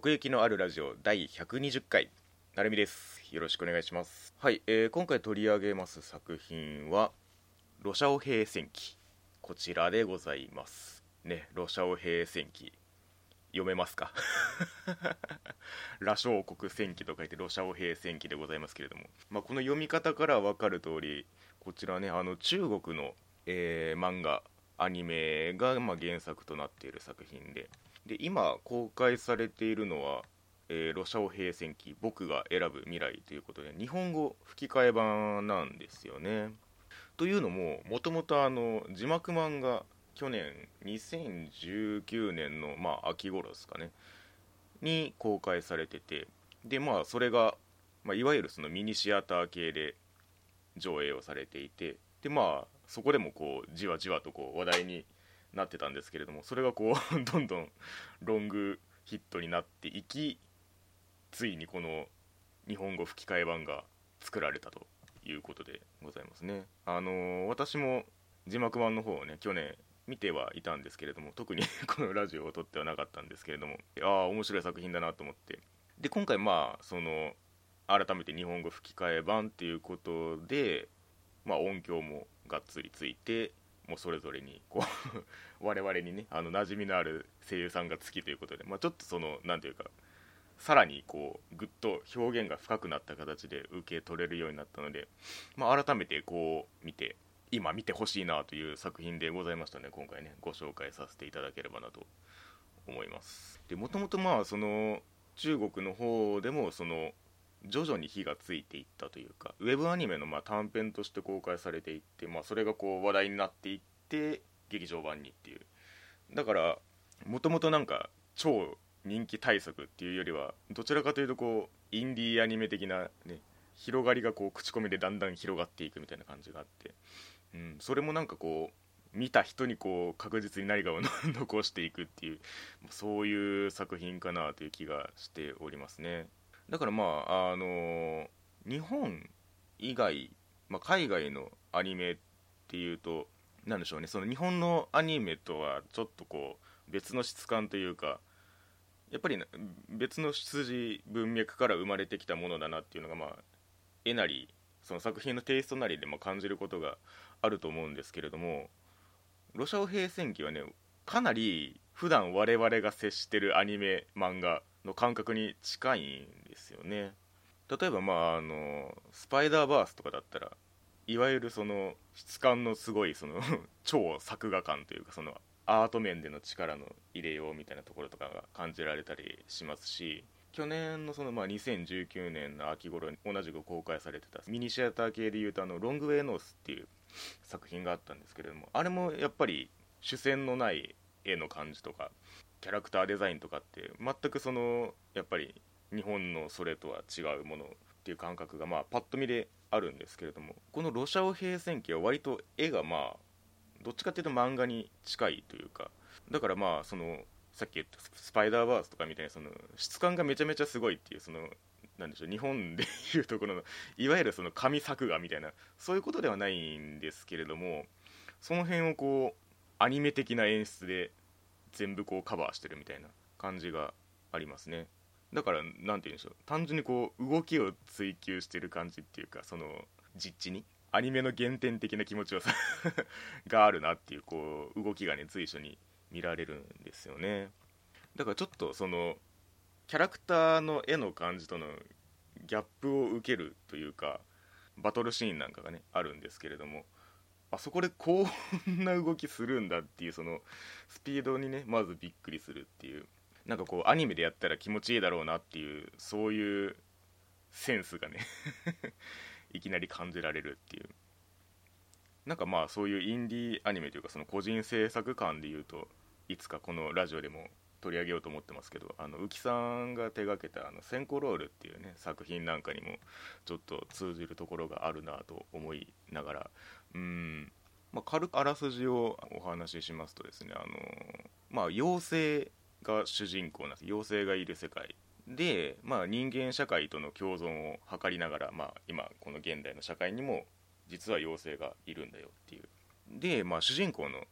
奥行きのあるラジオ第120回。なるみです。よろしくお願いします。はい、えー、今回取り上げます作品はロシアオ兵戦記。こちらでございますね。ロシアオ兵戦記。読めますか？羅生国戦記と書いてロシアオ兵戦記でございますけれども、まあ、この読み方から分かる通りこちらねあの中国の、えー、漫画アニメが、まあ、原作となっている作品でで今公開されているのは「えー、ロシアオ平戦記僕が選ぶ未来」ということで日本語吹き替え版なんですよね。というのももともと字幕版が去年2019年の、まあ、秋頃ですかねに公開されててでまあそれが、まあ、いわゆるそのミニシアター系で上映をされていてでまあそこでもこうじわじわとこう話題になってたんですけれどもそれがこう どんどんロングヒットになっていきついにこの日本語吹き替え版が作られたということでございますね。あのー、私も字幕版の方をね去年見てはいたんですけれども特に このラジオを撮ってはなかったんですけれどもああ面白い作品だなと思って。で今回まあその改めて日本語吹き替え版っていうことでまあ音響もがっつりついてもうそれぞれにこう 我々にねあの馴染みのある声優さんが好きということで、まあ、ちょっとその何ていうかさらにこうぐっと表現が深くなった形で受け取れるようになったので、まあ、改めてこう見て今見てほしいなという作品でございましたね今回ね。ご紹介させていただければなと思います。でもともとまあその中国の方でもその徐々に火がついていったというかウェブアニメのまあ短編として公開されていって、まあ、それがこう話題になっていって劇場版にっていうだからもともとなんか超人気対策っていうよりはどちらかというとこうインディーアニメ的なね広がりがこう口コミでだんだん広がっていくみたいな感じがあって、うん、それもなんかこう見た人にこう確実に何かを 残していくっていうそういう作品かなという気がしておりますね。だからまああの日本以外、まあ、海外のアニメっていうと何でしょうね。その日本のアニメとはちょっとこう別の質感というかやっぱり別の出自文脈から生まれてきたものだなっていうのがまあ絵なりその作品のテイストなりでも感じることがあると思うんですけれどもロシアオ平戦記はねかなり普段我々が接してるアニメ漫画の感覚に近いんですよね。例えばまああのスパイダーバースとかだったらいわゆるその質感のすごいその 超作画感というかそのアート面での力の入れようみたいなところとかが感じられたりしますし去年のそのまあ2019年の秋頃に同じく公開されてたミニシアター系でいうとあのロングウェイノースっていう作品があったんですけれどもあれもやっぱり主線のない絵の感じとかキャラクターデザインとかって全くそのやっぱり日本のそれとは違うものっていう感覚がまあパッと見であるんですけれどもこの「ロシアオ平戦記」は割と絵がまあどっちかっていうと漫画に近いというかだからまあそのさっき言ったスパイダーバースとかみたいなその質感がめちゃめちゃすごいっていうそのなんでしょう日本でいうところのいわゆるその紙作画みたいなそういうことではないんですけれどもその辺をこうアニメ的な演出で全部こうカバーしてるみたいな感じがありますね。だから何て言うんでしょう。単純にこう動きを追求してる感じっていうかその実地にアニメの原点的な気持ちよさ があるなっていうこう動きがね随所に見られるんですよね。だからちょっとそのキャラクターの絵の感じとのギャップを受けるというかバトルシーンなんかがねあるんですけれどもあそこでこんな動きするんだっていうそのスピードにねまずびっくりするっていう。なんかこうアニメでやったら気持ちいいだろうなっていうそういうセンスがね いきなり感じられるっていう。なんかまあそういうインディーアニメというかその個人制作感でいうといつかこのラジオでも取り上げようと思ってますけどあの浮さんが手がけた「あの先行ロール」っていうね作品なんかにもちょっと通じるところがあるなと思いながらうん、まあ、軽くあらすじをお話ししますとですねあの、まあ、妖精が主人公なんです。妖精がいる世界で、まあ、人間社会との共存を図りながら、まあ、今この現代の社会にも実は妖精がいるんだよっていう。で、まあ、主人公の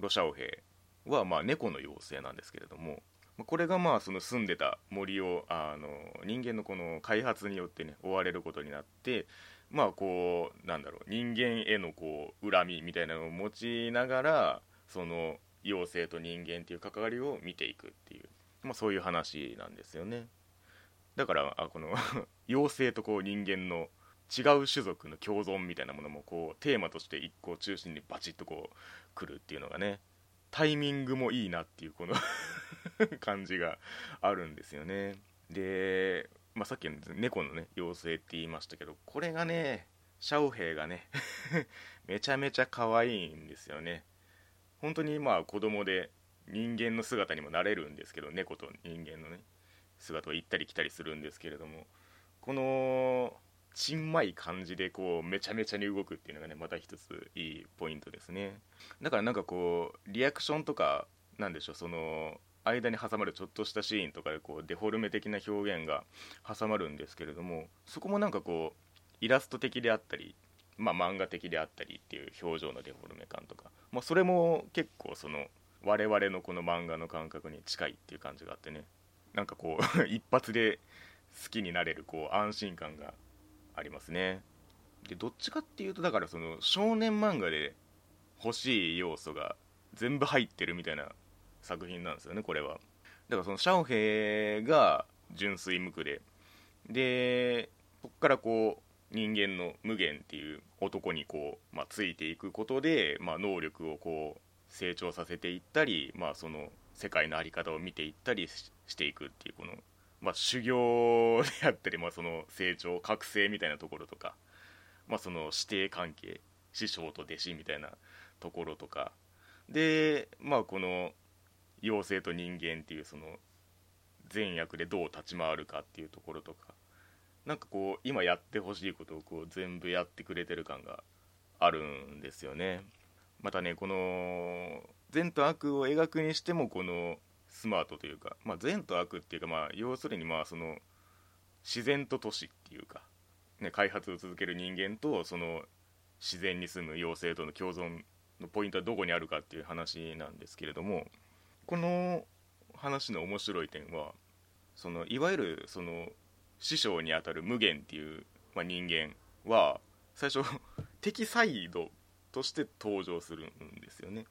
ロシアオ兵はまあ猫の妖精なんですけれどもこれがまあその住んでた森をあの人間のこの開発によってね追われることになってまあこうなんだろう人間へのこう恨みみたいなのを持ちながらその妖精と人間っていう関わりを見ていくっていう、まあ、そういう話なんですよね。だからあこの妖精とこう人間の違う種族の共存みたいなものもこうテーマとして一個中心にバチッとこう来るっていうのがねタイミングもいいなっていうこの 感じがあるんですよね。で、まあ、さっきの猫のね妖精って言いましたけどこれがねシャオヘイがね めちゃめちゃ可愛いんですよね。本当にまあ子供で人間の姿にもなれるんですけど猫と人間のね姿を行ったり来たりするんですけれどもこのちんまい感じでこうめちゃめちゃに動くっていうのがねまた一ついいポイントですね。だからなんかこうリアクションとかなんでしょうその間に挟まるちょっとしたシーンとかでこうデフォルメ的な表現が挟まるんですけれどもそこもなんかこうイラスト的であったりまあ、漫画的であったりっていう表情のデフォルメ感とか、まあ、それも結構その我々のこの漫画の感覚に近いっていう感じがあってね。なんかこう 一発で好きになれるこう安心感がありますね。でどっちかっていうとだからその少年漫画で欲しい要素が全部入ってるみたいな作品なんですよねこれは。だからそのシャオヘイが純粋無垢で。でそこからこう人間の無限っていう男にこう、まあ、ついていくことで、まあ、能力をこう成長させていったり、まあ、その世界の在り方を見ていったりしていくっていうこの、まあ、修行であったり、まあ、その成長覚醒みたいなところとか、まあ、その師弟関係師匠と弟子みたいなところとか。で、まあ、この妖精と人間っていうその善悪でどう立ち回るかっていうところとかなんかこう今やってほしいことをこう全部やってくれてる感があるんですよね。またねこの善と悪を描くにしてもこのスマートというか、まあ、善と悪っていうか、まあ、要するにまあその自然と都市っていうか、ね、開発を続ける人間とその自然に住む妖精との共存のポイントはどこにあるかっていう話なんですけれどもこの話の面白い点はそのいわゆるその師匠にあたる無限っていう、まあ、人間は最初 敵サイドとして登場するんですよね。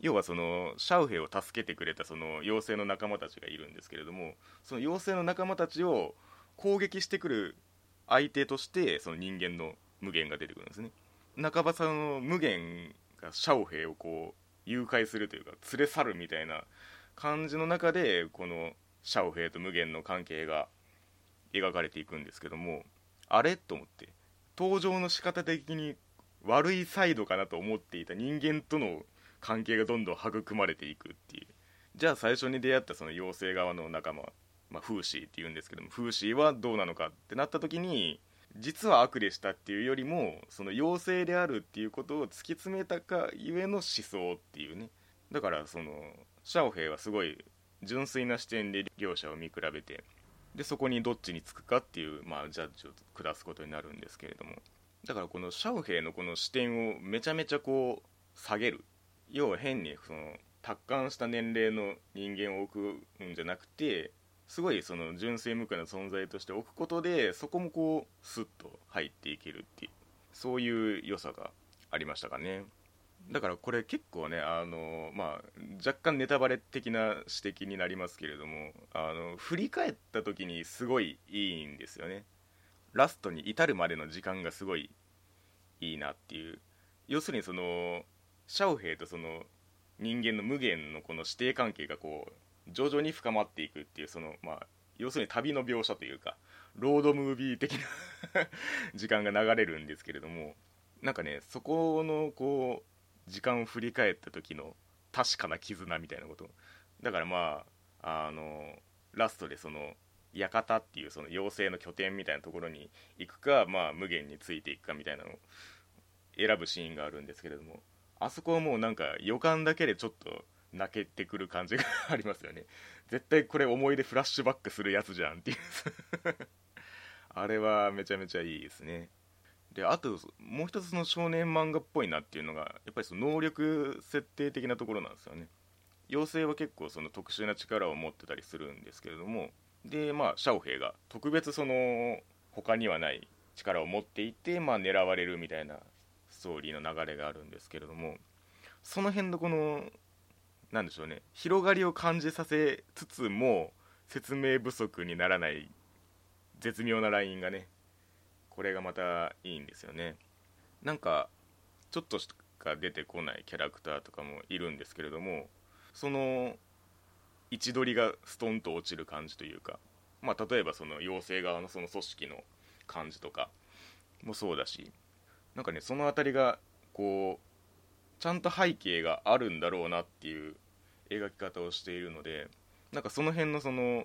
要はそのシャウヘイを助けてくれたその妖精の仲間たちがいるんですけれどもその妖精の仲間たちを攻撃してくる相手としてその人間の無限が出てくるんですね。半ばさんの無限がシャオヘイをこう誘拐するというか連れ去るみたいな感じの中でこのシャオヘイと無限の関係が描かれていくんですけどもあれ？と思って登場の仕方的に悪いサイドかなと思っていた人間との関係がどんどん育まれていくっていう。じゃあ最初に出会ったその妖精側の仲間、まあ、フーシーっていうんですけどもフーシーはどうなのかってなった時に実は悪でしたっていうよりもその妖精であるっていうことを突き詰めたかゆえの思想っていうね。だからそのシャオヘイはすごい純粋な視点で両者を見比べてでそこにどっちにつくかっていう、まあ、ジャッジを下すことになるんですけれども。だからこのシャオヘイのこの視点をめちゃめちゃこう下げる。要は変にその達観した年齢の人間を置くんじゃなくてすごいその純粋無垢な存在として置くことでそこもこうスッと入っていけるっていうそういう良さがありましたかね。だからこれ結構ねあの、まあ、若干ネタバレ的な指摘になりますけれどもあの振り返った時にすごいいいんですよね。ラストに至るまでの時間がすごいいいなっていう。要するにそのシャオヘイとその人間の無限のこの師弟関係がこう徐々に深まっていくっていうそのまあ要するに旅の描写というかロードムービー的な 時間が流れるんですけれどもなんかねそこのこう時間を振り返った時の確かな絆みたいなこと。だからまああのラストでその館っていうその妖精の拠点みたいなところに行くか、まあ、無限についていくかみたいなのを選ぶシーンがあるんですけれどもあそこはもうなんか予感だけでちょっと泣けてくる感じがありますよね。絶対これ思い出フラッシュバックするやつじゃんっていう。あれはめちゃめちゃいいですね。であともう一つの少年漫画っぽいなっていうのがやっぱりその能力設定的なところなんですよね。妖精は結構その特殊な力を持ってたりするんですけれども。でまあシャオヘイが特別その他にはない力を持っていて、まあ、狙われるみたいなストーリーの流れがあるんですけれども。その辺のこのなんでしょうね。広がりを感じさせつつも説明不足にならない絶妙なラインがねこれがまたいいんですよね。なんかちょっとしか出てこないキャラクターとかもいるんですけれどもその位置取りがストンと落ちる感じというかまあ例えばその妖精側のその組織の感じとかもそうだしなんかねその辺りがこうちゃんと背景があるんだろうなっていう描き方をしているのでなんかその辺のその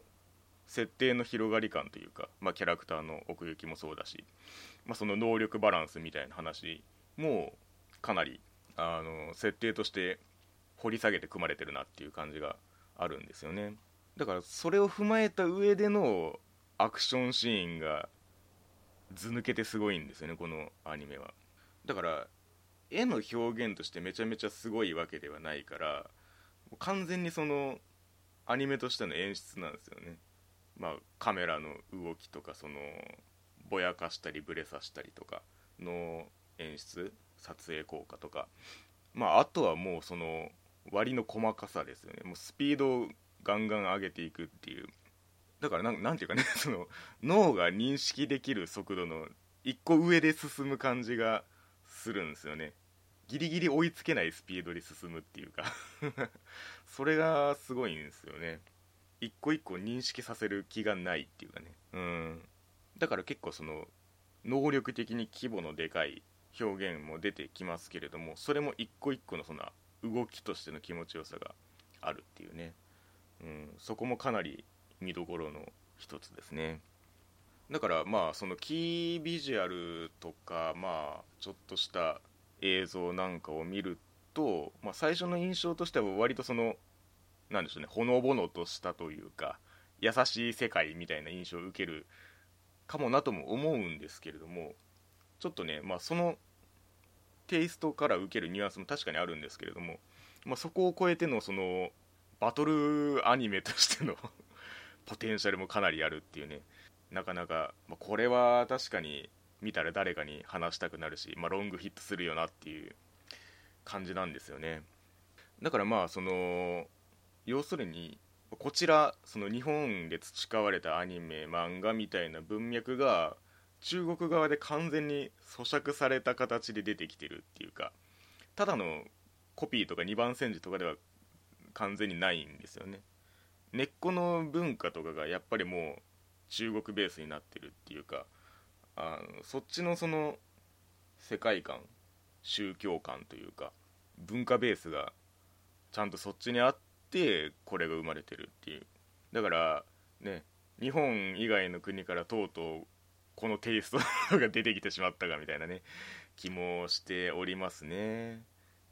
設定の広がり感というか、まあ、キャラクターの奥行きもそうだし、まあ、その能力バランスみたいな話もかなりあの設定として掘り下げて組まれてるなっていう感じがあるんですよね。だからそれを踏まえた上でのアクションシーンが図抜けてすごいんですよねこのアニメは。だから絵の表現としてめちゃめちゃすごいわけではないから完全にそのアニメとしての演出なんですよね。まあカメラの動きとかそのぼやかしたりブレさしたりとかの演出撮影効果とか。まああとはもうその割の細かさですよね。もうスピードをガンガン上げていくっていう。だからなんなんていうかね その脳が認識できる速度の一個上で進む感じがするんですよね。ギリギリ追いつけないスピードで進むっていうか。それがすごいんですよね。一個一個認識させる気がないっていうかね。うん。だから結構その能力的に規模のでかい表現も出てきますけれどもそれも一個一個のその動きとしての気持ちよさがあるっていうね、うん、そこもかなり見どころの一つですね。だからまあそのキービジュアルとかまあちょっとした映像なんかを見ると、まあ、最初の印象としては割とそのなんでしょうねほのぼのとしたというか優しい世界みたいな印象を受けるかもなとも思うんですけれどもちょっとね、まあ、そのテイストから受けるニュアンスも確かにあるんですけれども、まあ、そこを超えてのそのバトルアニメとしての ポテンシャルもかなりあるっていうねなかなか、まあ、これは確かに見たら誰かに話したくなるし、まあ、ロングヒットするよなっていう感じなんですよね。だからまあその要するにこちらその日本で培われたアニメ漫画みたいな文脈が中国側で完全に咀嚼された形で出てきてるっていうかただのコピーとか2番煎じとかでは完全にないんですよね。根っこの文化とかがやっぱりもう中国ベースになってるっていうかあのそっちのその世界観宗教観というか文化ベースがちゃんとそっちにあってこれが生まれてるっていう。だからね日本以外の国からとうとうこのテイストが出てきてしまったかみたいなね気もしておりますね。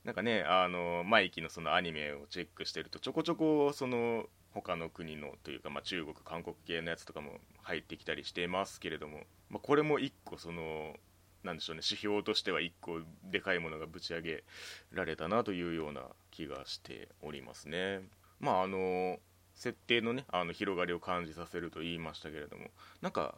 なんかねあのマイキのそのアニメをチェックしてるとちょこちょこその他の国のというか、まあ、中国韓国系のやつとかも入ってきたりしてますけれども、まあ、これも一個そのなんでしょうね指標としては一個でかいものがぶち上げられたなというような気がしておりますね。まああの設定のねあの広がりを感じさせると言いましたけれどもなんか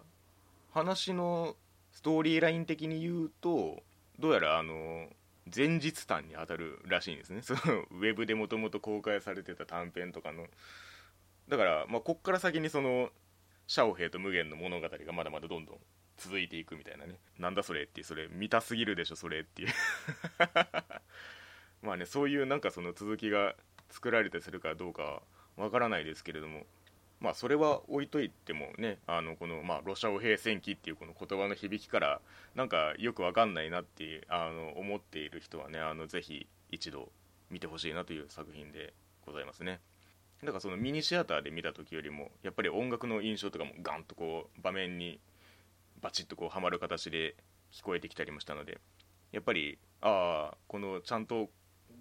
話のストーリーライン的に言うとどうやらあの前日譚に当たるらしいんですね。そのウェブでもともと公開されてた短編とかの。だから、まあ、こっから先にそのシャオヘイと無限の物語がまだまだどんどん続いていくみたいなね。なんだそれってそれ見たすぎるでしょそれっていう。まあねそういうなんかその続きが作られてするかどうかわからないですけれども。まあそれは置いといてもねあのこの、まあ、ロシアオ兵戦記っていうこの言葉の響きからなんかよくわかんないなってあの思っている人はねあのぜひ一度見てほしいなという作品でございますね。だからそのミニシアターで見た時よりもやっぱり音楽の印象とかもガンとこう場面にバチッとこうはまる形で聞こえてきたりもしたのでやっぱりああこのちゃんと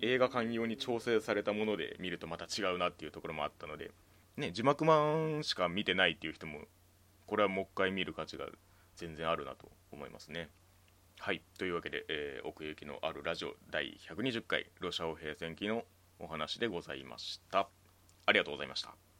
映画館用に調整されたもので見るとまた違うなっていうところもあったので、ね、字幕版しか見てないっていう人もこれはもう一回見る価値が全然あるなと思いますね。はいというわけで、えー、奥行きのあるラジオ第120回ロシアオ平戦記のおお話でございましたありがとうございました